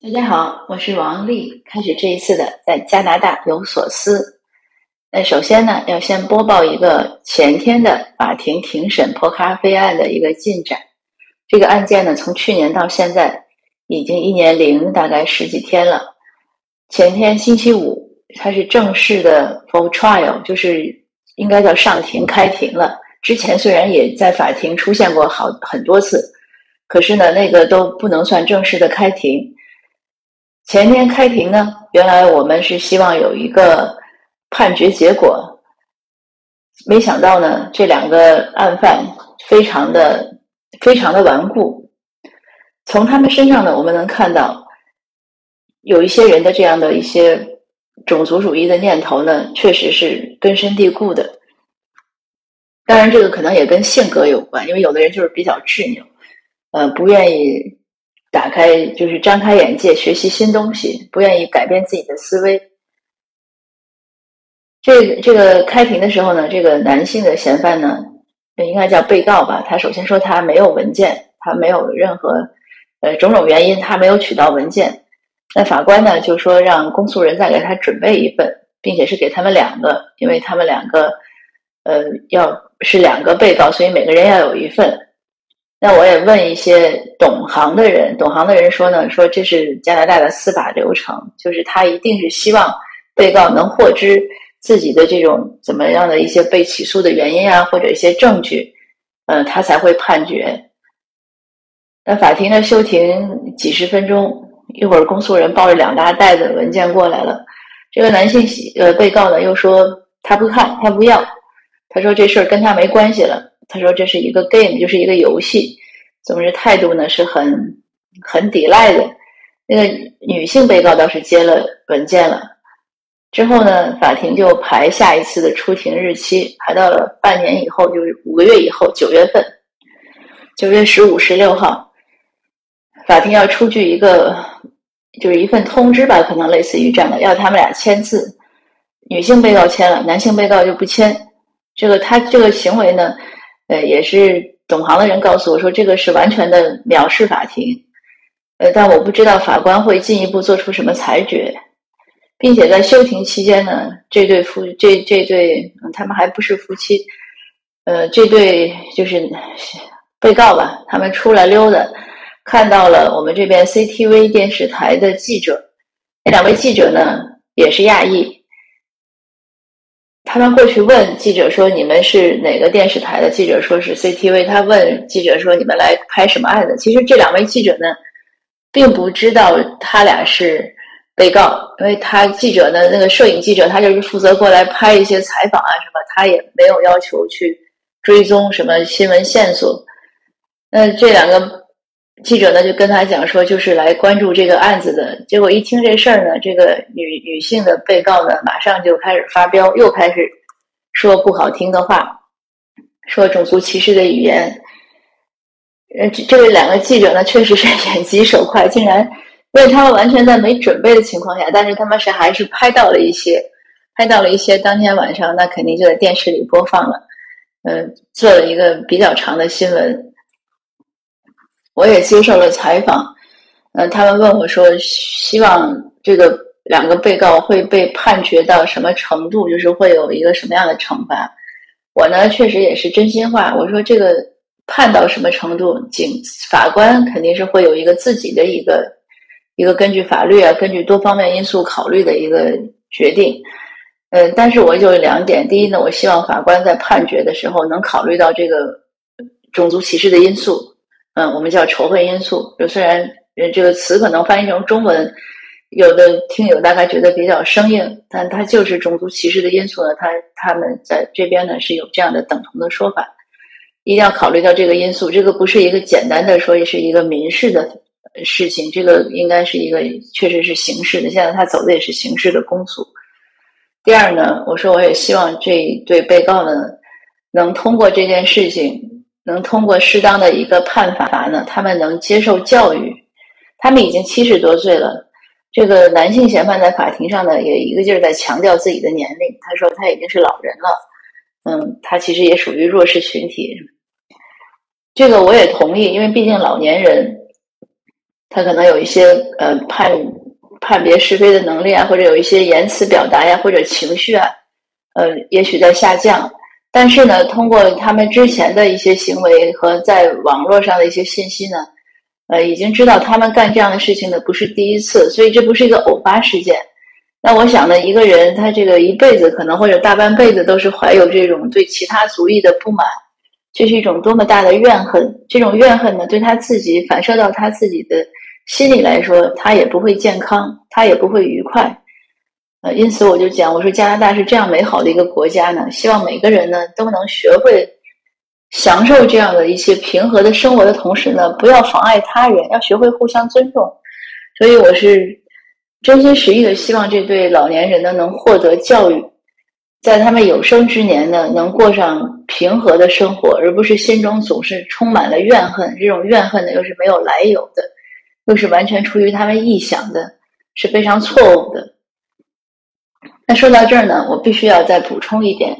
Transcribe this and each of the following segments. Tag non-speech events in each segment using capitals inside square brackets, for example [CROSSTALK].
大家好，我是王丽。开始这一次的在加拿大有所思。那首先呢，要先播报一个前天的法庭庭审泼咖啡案的一个进展。这个案件呢，从去年到现在已经一年零大概十几天了。前天星期五，它是正式的 for trial，就是应该叫上庭开庭了。之前虽然也在法庭出现过好很多次，可是呢，那个都不能算正式的开庭。前天开庭呢，原来我们是希望有一个判决结果，没想到呢，这两个案犯非常的非常的顽固。从他们身上呢，我们能看到有一些人的这样的一些种族主义的念头呢，确实是根深蒂固的。当然，这个可能也跟性格有关，因为有的人就是比较执拗，呃，不愿意。打开就是张开眼界，学习新东西，不愿意改变自己的思维。这这个开庭的时候呢，这个男性的嫌犯呢，应该叫被告吧？他首先说他没有文件，他没有任何呃种种原因，他没有取到文件。那法官呢就说让公诉人再给他准备一份，并且是给他们两个，因为他们两个呃要是两个被告，所以每个人要有一份。那我也问一些懂行的人，懂行的人说呢，说这是加拿大的司法流程，就是他一定是希望被告能获知自己的这种怎么样的一些被起诉的原因啊，或者一些证据，呃，他才会判决。那法庭呢休庭几十分钟，一会儿公诉人抱着两大袋子文件过来了，这个男性呃被告呢又说他不看，他不要，他说这事儿跟他没关系了。他说：“这是一个 game，就是一个游戏。总之，态度呢是很很抵赖的。那个女性被告倒是接了文件了。之后呢，法庭就排下一次的出庭日期，排到了半年以后，就是五个月以后，九月份，九月十五、十六号，法庭要出具一个，就是一份通知吧，可能类似于这样的，要他们俩签字。女性被告签了，男性被告就不签。这个他这个行为呢？”呃，也是懂行的人告诉我说，这个是完全的藐视法庭。呃，但我不知道法官会进一步做出什么裁决，并且在休庭期间呢，这对夫这这对他们还不是夫妻，呃，这对就是被告吧，他们出来溜达，看到了我们这边 CTV 电视台的记者，那两位记者呢也是亚裔。他们过去问记者说：“你们是哪个电视台的？”记者说是 CCTV。他问记者说：“你们来拍什么案子？”其实这两位记者呢，并不知道他俩是被告，因为他记者呢，那个摄影记者他就是负责过来拍一些采访啊什么，他也没有要求去追踪什么新闻线索。那这两个。记者呢就跟他讲说，就是来关注这个案子的。结果一听这事儿呢，这个女女性的被告呢，马上就开始发飙，又开始说不好听的话，说种族歧视的语言。呃，这这两个记者呢，确实是 [LAUGHS] 眼疾手快，竟然因为他们完全在没准备的情况下，但是他们是还是拍到了一些，拍到了一些当天晚上，那肯定就在电视里播放了，嗯，做了一个比较长的新闻。我也接受了采访，呃，他们问我说，希望这个两个被告会被判决到什么程度，就是会有一个什么样的惩罚。我呢，确实也是真心话，我说这个判到什么程度，警法官肯定是会有一个自己的一个一个根据法律啊，根据多方面因素考虑的一个决定。嗯，但是我就两点，第一呢，我希望法官在判决的时候能考虑到这个种族歧视的因素。嗯，我们叫仇恨因素。就虽然这个词可能翻译成中文，有的听友大概觉得比较生硬，但它就是种族歧视的因素呢。他他们在这边呢是有这样的等同的说法，一定要考虑到这个因素。这个不是一个简单的说是一个民事的事情，这个应该是一个确实是刑事的。现在他走的也是刑事的公诉。第二呢，我说我也希望这对被告呢能通过这件事情。能通过适当的一个判罚呢，他们能接受教育。他们已经七十多岁了。这个男性嫌犯在法庭上呢，也一个劲儿在强调自己的年龄。他说他已经是老人了。嗯，他其实也属于弱势群体。这个我也同意，因为毕竟老年人他可能有一些呃判判别是非的能力啊，或者有一些言辞表达呀，或者情绪啊，呃，也许在下降。但是呢，通过他们之前的一些行为和在网络上的一些信息呢，呃，已经知道他们干这样的事情呢不是第一次，所以这不是一个偶发事件。那我想呢，一个人他这个一辈子可能或者大半辈子都是怀有这种对其他族裔的不满，这是一种多么大的怨恨。这种怨恨呢，对他自己反射到他自己的心里来说，他也不会健康，他也不会愉快。呃，因此我就讲，我说加拿大是这样美好的一个国家呢，希望每个人呢都能学会享受这样的一些平和的生活的同时呢，不要妨碍他人，要学会互相尊重。所以我是真心实意的希望这对老年人呢能获得教育，在他们有生之年呢能过上平和的生活，而不是心中总是充满了怨恨。这种怨恨呢又是没有来由的，又是完全出于他们臆想的，是非常错误的。那说到这儿呢，我必须要再补充一点，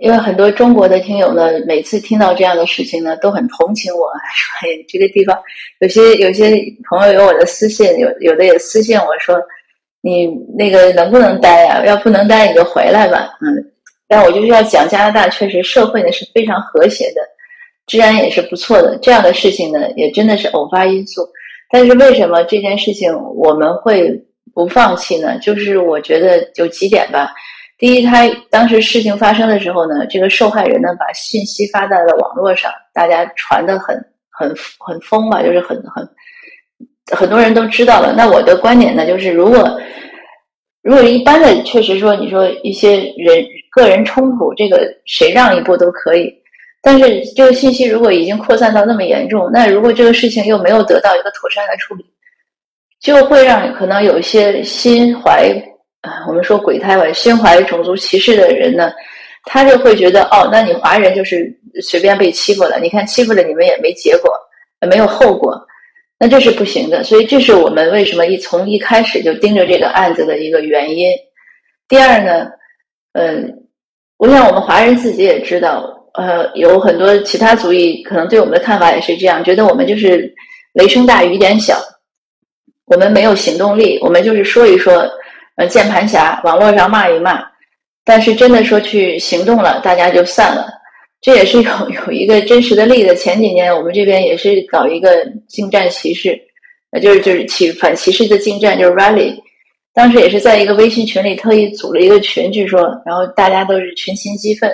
因为很多中国的听友呢，每次听到这样的事情呢，都很同情我，[LAUGHS] 说：“哎，这个地方有些有些朋友有我的私信，有有的也私信我说，你那个能不能待呀？要不能待你就回来吧。”嗯，但我就是要讲加拿大确实社会呢是非常和谐的，治安也是不错的。这样的事情呢，也真的是偶发因素。但是为什么这件事情我们会？不放弃呢，就是我觉得有几点吧。第一，他当时事情发生的时候呢，这个受害人呢把信息发在了网络上，大家传的很很很疯吧，就是很很很多人都知道了。那我的观点呢，就是如果如果一般的，确实说你说一些人个人冲突，这个谁让一步都可以。但是这个信息如果已经扩散到那么严重，那如果这个事情又没有得到一个妥善的处理。就会让可能有一些心怀啊，我们说鬼胎吧，心怀种族歧视的人呢，他就会觉得哦，那你华人就是随便被欺负了，你看欺负了你们也没结果，没有后果，那这是不行的。所以这是我们为什么一从一开始就盯着这个案子的一个原因。第二呢，嗯，我想我们华人自己也知道，呃，有很多其他族裔可能对我们的看法也是这样，觉得我们就是雷声大雨点小。我们没有行动力，我们就是说一说，呃，键盘侠，网络上骂一骂，但是真的说去行动了，大家就散了。这也是有 [LAUGHS] 有一个真实的例子。前几年我们这边也是搞一个近战歧视，呃，就是就是歧反歧视的近战，就是 rally。当时也是在一个微信群里特意组了一个群，据说，然后大家都是群情激愤，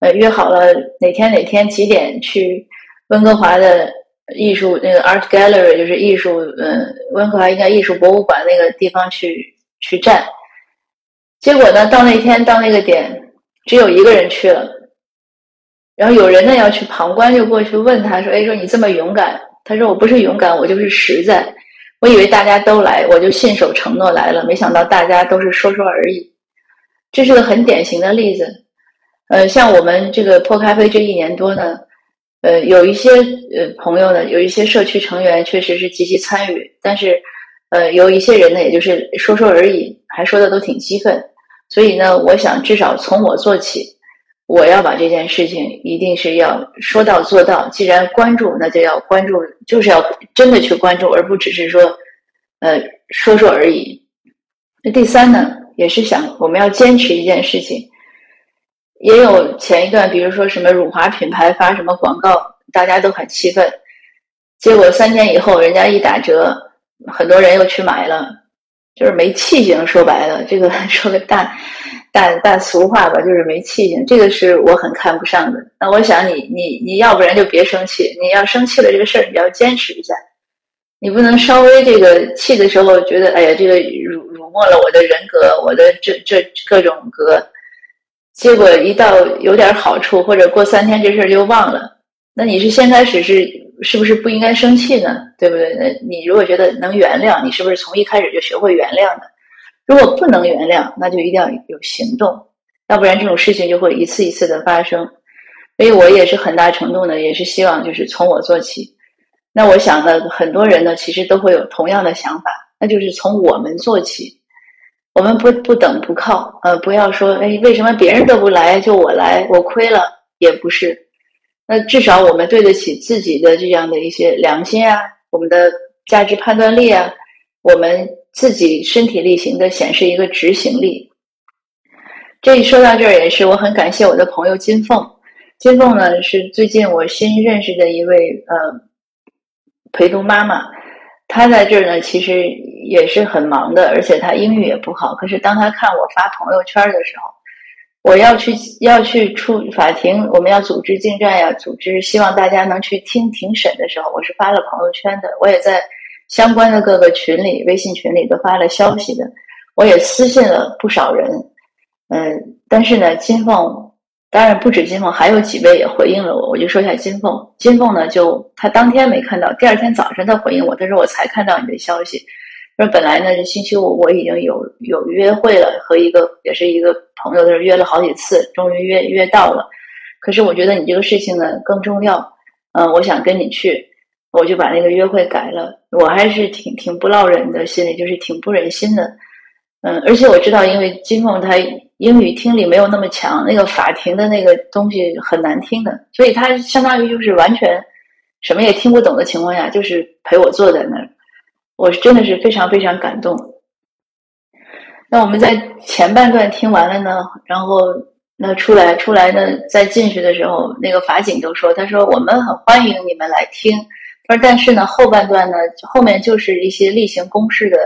呃，约好了哪天哪天几点去温哥华的。艺术那个 art gallery 就是艺术，嗯，温哥华应该艺术博物馆那个地方去去站。结果呢，到那天到那个点，只有一个人去了。然后有人呢要去旁观，就过去问他说：“哎，说你这么勇敢？”他说：“我不是勇敢，我就是实在。我以为大家都来，我就信守承诺来了。没想到大家都是说说而已。”这是个很典型的例子。呃，像我们这个破咖啡这一年多呢。呃，有一些呃朋友呢，有一些社区成员确实是积极参与，但是，呃，有一些人呢，也就是说说而已，还说的都挺激愤。所以呢，我想至少从我做起，我要把这件事情一定是要说到做到。既然关注，那就要关注，就是要真的去关注，而不只是说，呃，说说而已。那第三呢，也是想我们要坚持一件事情。也有前一段，比如说什么辱华品牌发什么广告，大家都很气愤。结果三天以后，人家一打折，很多人又去买了，就是没气性。说白了，这个 [LAUGHS] 说个大大大俗话吧，就是没气性。这个是我很看不上的。那我想你你你要不然就别生气，你要生气了这个事儿，你要坚持一下。你不能稍微这个气的时候觉得，哎呀，这个辱辱没了我的人格，我的这这各种格。结果一到有点好处，或者过三天这事儿就忘了，那你是先开始是是不是不应该生气呢？对不对？那你如果觉得能原谅，你是不是从一开始就学会原谅呢？如果不能原谅，那就一定要有行动，要不然这种事情就会一次一次的发生。所以我也是很大程度呢，也是希望就是从我做起。那我想呢，很多人呢其实都会有同样的想法，那就是从我们做起。我们不不等不靠，呃，不要说，哎，为什么别人都不来，就我来，我亏了也不是。那至少我们对得起自己的这样的一些良心啊，我们的价值判断力啊，我们自己身体力行的显示一个执行力。这一说到这儿，也是我很感谢我的朋友金凤。金凤呢是最近我新认识的一位呃陪读妈妈，他在这儿呢其实也是很忙的，而且他英语也不好。可是当他看我发朋友圈的时候，我要去要去出法庭，我们要组织进站呀，组织希望大家能去听庭审的时候，我是发了朋友圈的，我也在相关的各个群里、微信群里都发了消息的，我也私信了不少人。嗯，但是呢，金凤当然不止金凤，还有几位也回应了我。我就说一下金凤，金凤呢，就他当天没看到，第二天早晨他回应我，他说我才看到你的消息。说本来呢，这星期五我已经有有约会了，和一个也是一个朋友，是约了好几次，终于约约到了。可是我觉得你这个事情呢更重要，嗯，我想跟你去，我就把那个约会改了。我还是挺挺不落忍的，心里就是挺不忍心的。嗯，而且我知道，因为金凤她英语听力没有那么强，那个法庭的那个东西很难听的，所以她相当于就是完全什么也听不懂的情况下，就是陪我坐在那儿，我是真的是非常非常感动。那我们在前半段听完了呢，然后那出来出来呢，在进去的时候，那个法警都说，他说我们很欢迎你们来听，他说但是呢，后半段呢，后面就是一些例行公事的。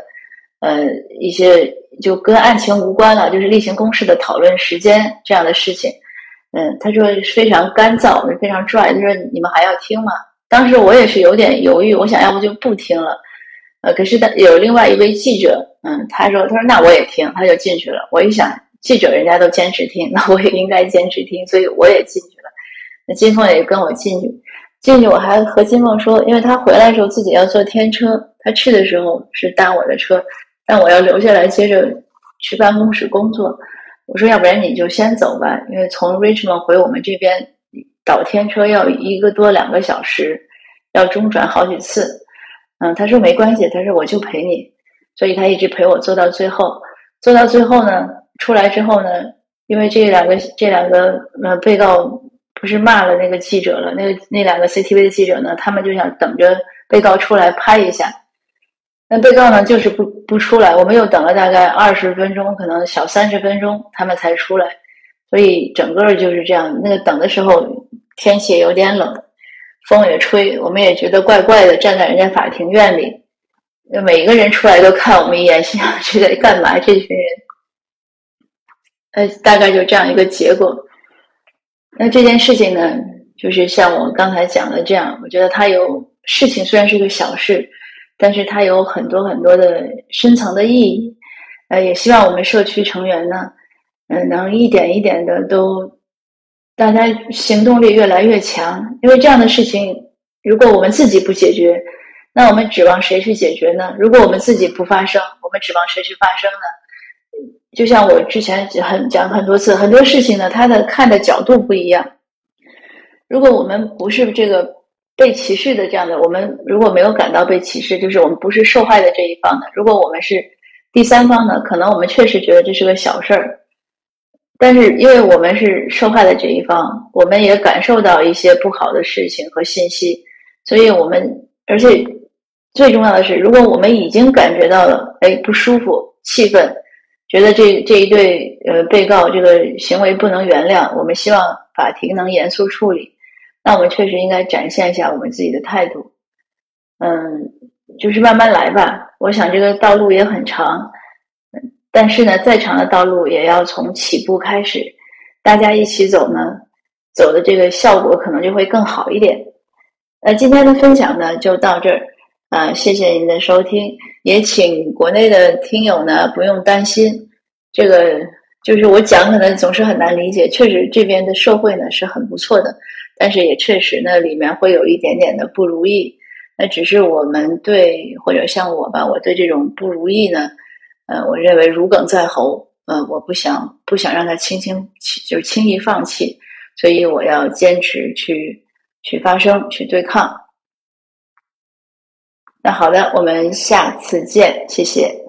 呃，一些就跟案情无关了，就是例行公事的讨论时间这样的事情。嗯，他说非常干燥，非常拽。他说你们还要听吗？当时我也是有点犹豫，我想要不就不听了。呃，可是有另外一位记者，嗯，他说他说那我也听，他就进去了。我一想，记者人家都坚持听，[LAUGHS] 那我也应该坚持听，所以我也进去了。那金凤也跟我进去，进去我还和金凤说，因为他回来的时候自己要坐天车，他去的时候是搭我的车。但我要留下来接着去办公室工作。我说，要不然你就先走吧，因为从 Richmond 回我们这边倒天车要一个多两个小时，要中转好几次。嗯，他说没关系，他说我就陪你，所以他一直陪我做到最后。做到最后呢，出来之后呢，因为这两个这两个呃被告不是骂了那个记者了，那个那两个 CTV 的记者呢，他们就想等着被告出来拍一下。那被告呢，就是不不出来，我们又等了大概二十分钟，可能小三十分钟，他们才出来，所以整个就是这样。那个等的时候，天气有点冷，风也吹，我们也觉得怪怪的，站在人家法庭院里，每一个人出来都看我们一眼，心想这在干嘛？这群人，呃，大概就这样一个结果。那这件事情呢，就是像我刚才讲的这样，我觉得它有事情，虽然是个小事。但是它有很多很多的深层的意义，呃，也希望我们社区成员呢，嗯，能一点一点的都，大家行动力越来越强。因为这样的事情，如果我们自己不解决，那我们指望谁去解决呢？如果我们自己不发声，我们指望谁去发声呢？就像我之前很讲很多次，很多事情呢，它的看的角度不一样。如果我们不是这个。被歧视的这样的，我们如果没有感到被歧视，就是我们不是受害的这一方的。如果我们是第三方呢，可能我们确实觉得这是个小事儿。但是因为我们是受害的这一方，我们也感受到一些不好的事情和信息，所以我们而且最重要的是，如果我们已经感觉到了哎不舒服、气愤，觉得这这一对呃被告这个行为不能原谅，我们希望法庭能严肃处理。那我们确实应该展现一下我们自己的态度，嗯，就是慢慢来吧。我想这个道路也很长，但是呢，再长的道路也要从起步开始，大家一起走呢，走的这个效果可能就会更好一点。那今天的分享呢就到这儿，啊，谢谢您的收听，也请国内的听友呢不用担心，这个就是我讲可能总是很难理解，确实这边的社会呢是很不错的。但是也确实呢，里面会有一点点的不如意。那只是我们对，或者像我吧，我对这种不如意呢，呃，我认为如鲠在喉，呃，我不想不想让他轻轻就轻易放弃，所以我要坚持去去发声，去对抗。那好的，我们下次见，谢谢。